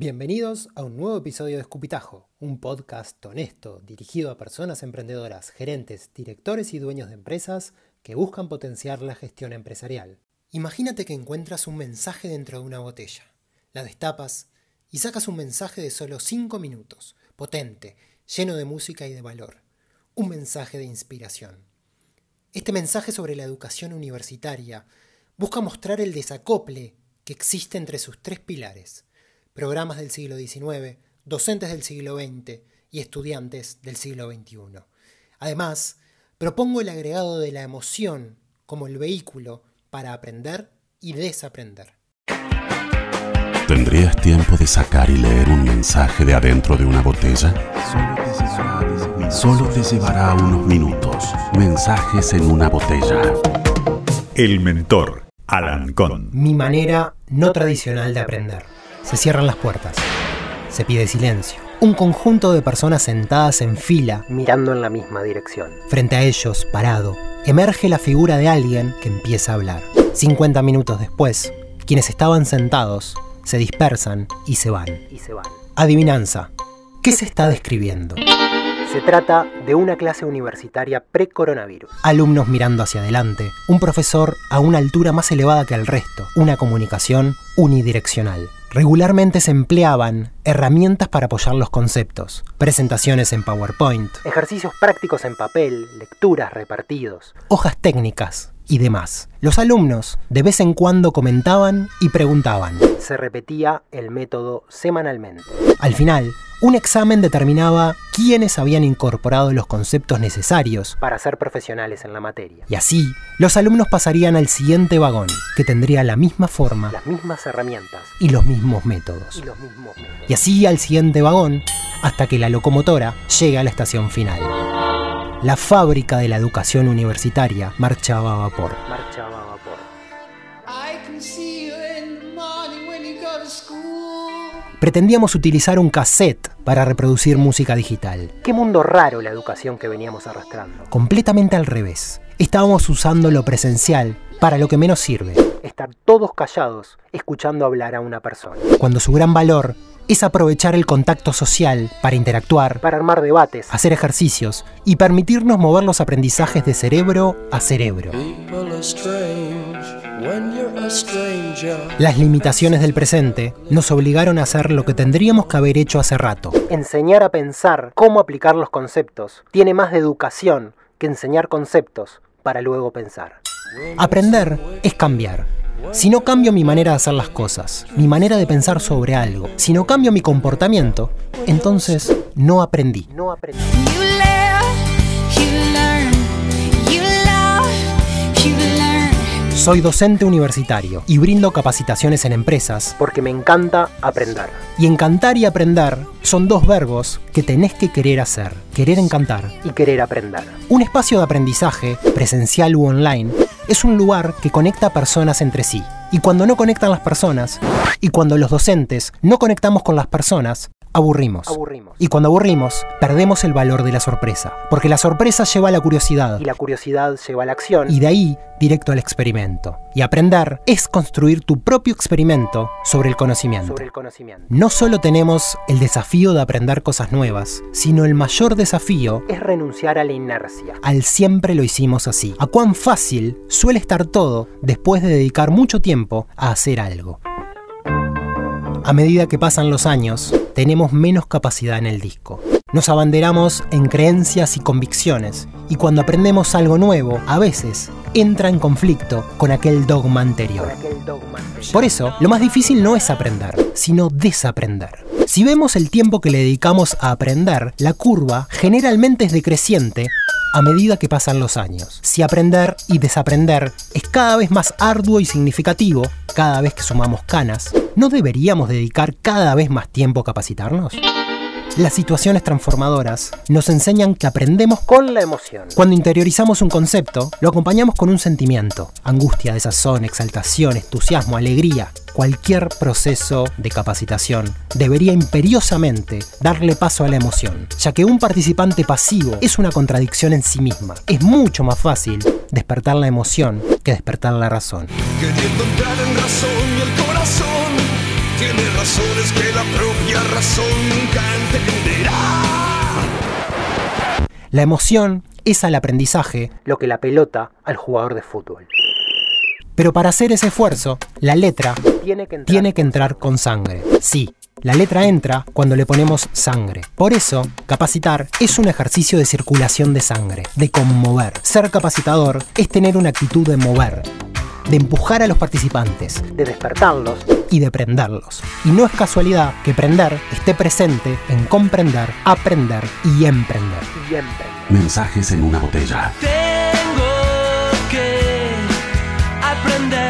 Bienvenidos a un nuevo episodio de Escupitajo, un podcast honesto dirigido a personas emprendedoras, gerentes, directores y dueños de empresas que buscan potenciar la gestión empresarial. Imagínate que encuentras un mensaje dentro de una botella, la destapas y sacas un mensaje de solo 5 minutos, potente, lleno de música y de valor, un mensaje de inspiración. Este mensaje sobre la educación universitaria busca mostrar el desacople que existe entre sus tres pilares, programas del siglo XIX, docentes del siglo XX y estudiantes del siglo XXI. Además, propongo el agregado de la emoción como el vehículo para aprender y desaprender. ¿Tendrías tiempo de sacar y leer un mensaje de adentro de una botella? Solo te llevará unos minutos. Mensajes en una botella. El mentor, Alan Con. Mi manera no tradicional de aprender. Se cierran las puertas. Se pide silencio. Un conjunto de personas sentadas en fila, mirando en la misma dirección. Frente a ellos, parado, emerge la figura de alguien que empieza a hablar. 50 minutos después, quienes estaban sentados se dispersan y se van. Y se van. Adivinanza. ¿Qué se está describiendo? Se trata de una clase universitaria pre-coronavirus. Alumnos mirando hacia adelante, un profesor a una altura más elevada que el resto, una comunicación unidireccional. Regularmente se empleaban herramientas para apoyar los conceptos, presentaciones en PowerPoint, ejercicios prácticos en papel, lecturas repartidos, hojas técnicas y demás. Los alumnos de vez en cuando comentaban y preguntaban. Se repetía el método semanalmente. Al final, un examen determinaba quiénes habían incorporado los conceptos necesarios para ser profesionales en la materia. Y así, los alumnos pasarían al siguiente vagón, que tendría la misma forma, las mismas herramientas y los mismos métodos. Y, los mismos métodos. y así al siguiente vagón, hasta que la locomotora llega a la estación final. La fábrica de la educación universitaria marchaba a vapor. Marchaba a vapor. Pretendíamos utilizar un cassette para reproducir música digital. Qué mundo raro la educación que veníamos arrastrando. Completamente al revés. Estábamos usando lo presencial para lo que menos sirve. Estar todos callados escuchando hablar a una persona. Cuando su gran valor es aprovechar el contacto social para interactuar, para armar debates, hacer ejercicios y permitirnos mover los aprendizajes de cerebro a cerebro. Las limitaciones del presente nos obligaron a hacer lo que tendríamos que haber hecho hace rato. Enseñar a pensar cómo aplicar los conceptos tiene más de educación que enseñar conceptos para luego pensar. Aprender es cambiar. Si no cambio mi manera de hacer las cosas, mi manera de pensar sobre algo, si no cambio mi comportamiento, entonces no aprendí. No aprendí. Soy docente universitario y brindo capacitaciones en empresas porque me encanta aprender. Y encantar y aprender son dos verbos que tenés que querer hacer, querer encantar y querer aprender. Un espacio de aprendizaje, presencial u online, es un lugar que conecta personas entre sí. Y cuando no conectan las personas, y cuando los docentes no conectamos con las personas, aburrimos. Y cuando aburrimos, perdemos el valor de la sorpresa. Porque la sorpresa lleva a la curiosidad. Y la curiosidad lleva a la acción. Y de ahí, directo al experimento. Y aprender es construir tu propio experimento sobre el conocimiento. Sobre el conocimiento. No solo tenemos el desafío de aprender cosas nuevas, sino el mayor desafío es renunciar a la inercia. Al siempre lo hicimos así. A cuán fácil suele estar todo después de dedicar mucho tiempo a hacer algo. A medida que pasan los años, tenemos menos capacidad en el disco. Nos abanderamos en creencias y convicciones, y cuando aprendemos algo nuevo, a veces entra en conflicto con aquel dogma anterior. Por eso, lo más difícil no es aprender, sino desaprender. Si vemos el tiempo que le dedicamos a aprender, la curva generalmente es decreciente a medida que pasan los años. Si aprender y desaprender es cada vez más arduo y significativo, cada vez que sumamos canas, ¿no deberíamos dedicar cada vez más tiempo a capacitarnos? Las situaciones transformadoras nos enseñan que aprendemos con la emoción. Cuando interiorizamos un concepto, lo acompañamos con un sentimiento. Angustia, desazón, exaltación, entusiasmo, alegría. Cualquier proceso de capacitación debería imperiosamente darle paso a la emoción, ya que un participante pasivo es una contradicción en sí misma. Es mucho más fácil despertar la emoción que despertar la razón. La emoción es al aprendizaje lo que la pelota al jugador de fútbol. Pero para hacer ese esfuerzo, la letra tiene que, entrar. tiene que entrar con sangre. Sí, la letra entra cuando le ponemos sangre. Por eso, capacitar es un ejercicio de circulación de sangre, de conmover. Ser capacitador es tener una actitud de mover, de empujar a los participantes, de despertarlos y de prenderlos. Y no es casualidad que prender esté presente en comprender, aprender y emprender. Y emprender. Mensajes en una botella. Tengo que aprender